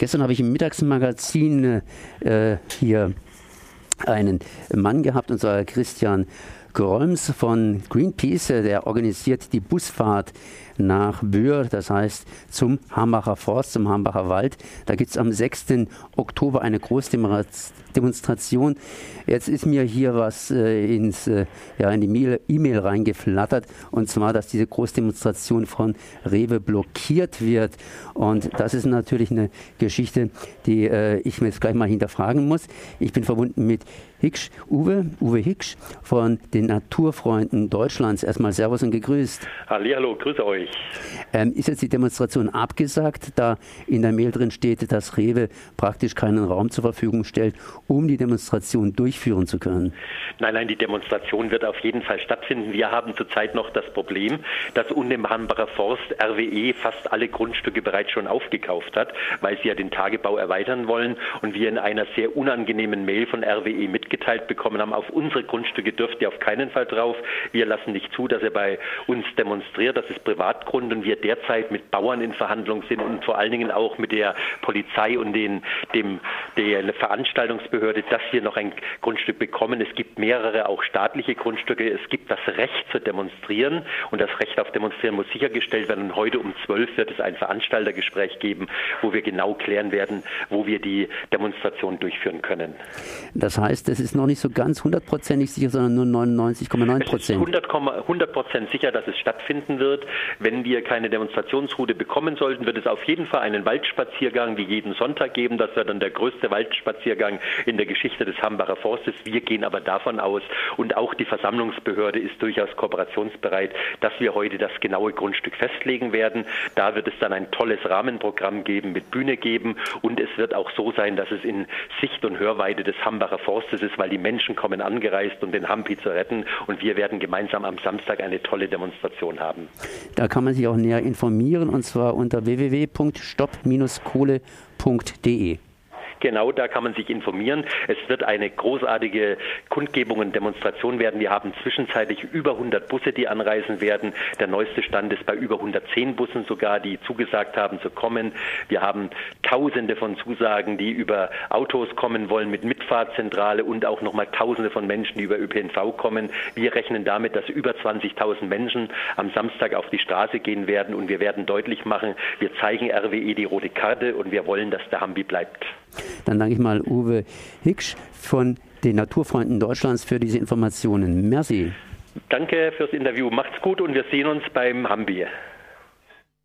Gestern habe ich im Mittagsmagazin äh, hier einen Mann gehabt, und zwar Christian Grolms von Greenpeace, der organisiert die Busfahrt nach Bühr, das heißt zum Hambacher Forst, zum Hambacher Wald. Da gibt es am 6. Oktober eine Großdemonstration. Jetzt ist mir hier was äh, ins, äh, ja, in die E-Mail reingeflattert und zwar, dass diese Großdemonstration von Rewe blockiert wird. Und das ist natürlich eine Geschichte, die äh, ich mir jetzt gleich mal hinterfragen muss. Ich bin verbunden mit Hicksch, Uwe, Uwe Hicksch von den Naturfreunden Deutschlands. Erstmal Servus und gegrüßt. Hallo, grüße euch. Ähm, ist jetzt die Demonstration abgesagt, da in der Mail drin steht, dass Rewe praktisch keinen Raum zur Verfügung stellt, um die Demonstration durchführen zu können? Nein, nein, die Demonstration wird auf jeden Fall stattfinden. Wir haben zurzeit noch das Problem, dass unten im Hambacher Forst RWE fast alle Grundstücke bereits schon aufgekauft hat, weil sie ja den Tagebau erweitern wollen und wir in einer sehr unangenehmen Mail von RWE mitgeteilt bekommen haben, auf unsere Grundstücke dürft ihr auf keinen Fall drauf. Wir lassen nicht zu, dass ihr bei uns demonstriert. Das ist privat Privatgrund und wir derzeit mit Bauern in Verhandlungen sind und vor allen Dingen auch mit der Polizei und den, dem, der Veranstaltungsbehörde, dass wir noch ein Grundstück bekommen. Es gibt mehrere auch staatliche Grundstücke. Es gibt das Recht zu demonstrieren und das Recht auf Demonstrieren muss sichergestellt werden. Und heute um 12 wird es ein Veranstaltergespräch geben, wo wir genau klären werden, wo wir die Demonstration durchführen können. Das heißt, es ist noch nicht so ganz hundertprozentig sicher, sondern nur 99,9 Prozent. 100 Prozent sicher, dass es stattfinden wird. Wenn wir keine Demonstrationsroute bekommen sollten, wird es auf jeden Fall einen Waldspaziergang wie jeden Sonntag geben. Das wäre dann der größte Waldspaziergang in der Geschichte des Hambacher Forstes. Wir gehen aber davon aus und auch die Versammlungsbehörde ist durchaus kooperationsbereit, dass wir heute das genaue Grundstück festlegen werden. Da wird es dann ein tolles Rahmenprogramm geben, mit Bühne geben und es wird auch so sein, dass es in Sicht und Hörweite des Hambacher Forstes ist, weil die Menschen kommen angereist, um den Hampi zu retten und wir werden gemeinsam am Samstag eine tolle Demonstration haben. Da kann man sich auch näher informieren und zwar unter www.stopp-kohle.de. Genau, da kann man sich informieren. Es wird eine großartige Kundgebung und Demonstration werden. Wir haben zwischenzeitlich über 100 Busse, die anreisen werden. Der neueste Stand ist bei über 110 Bussen sogar, die zugesagt haben zu kommen. Wir haben Tausende von Zusagen, die über Autos kommen wollen mit Mitfahrzentrale und auch nochmal Tausende von Menschen, die über ÖPNV kommen. Wir rechnen damit, dass über 20.000 Menschen am Samstag auf die Straße gehen werden und wir werden deutlich machen, wir zeigen RWE die rote Karte und wir wollen, dass der Hambi bleibt. Dann danke ich mal Uwe Hicksch von den Naturfreunden Deutschlands für diese Informationen. Merci. Danke fürs Interview. Macht's gut und wir sehen uns beim Hambi.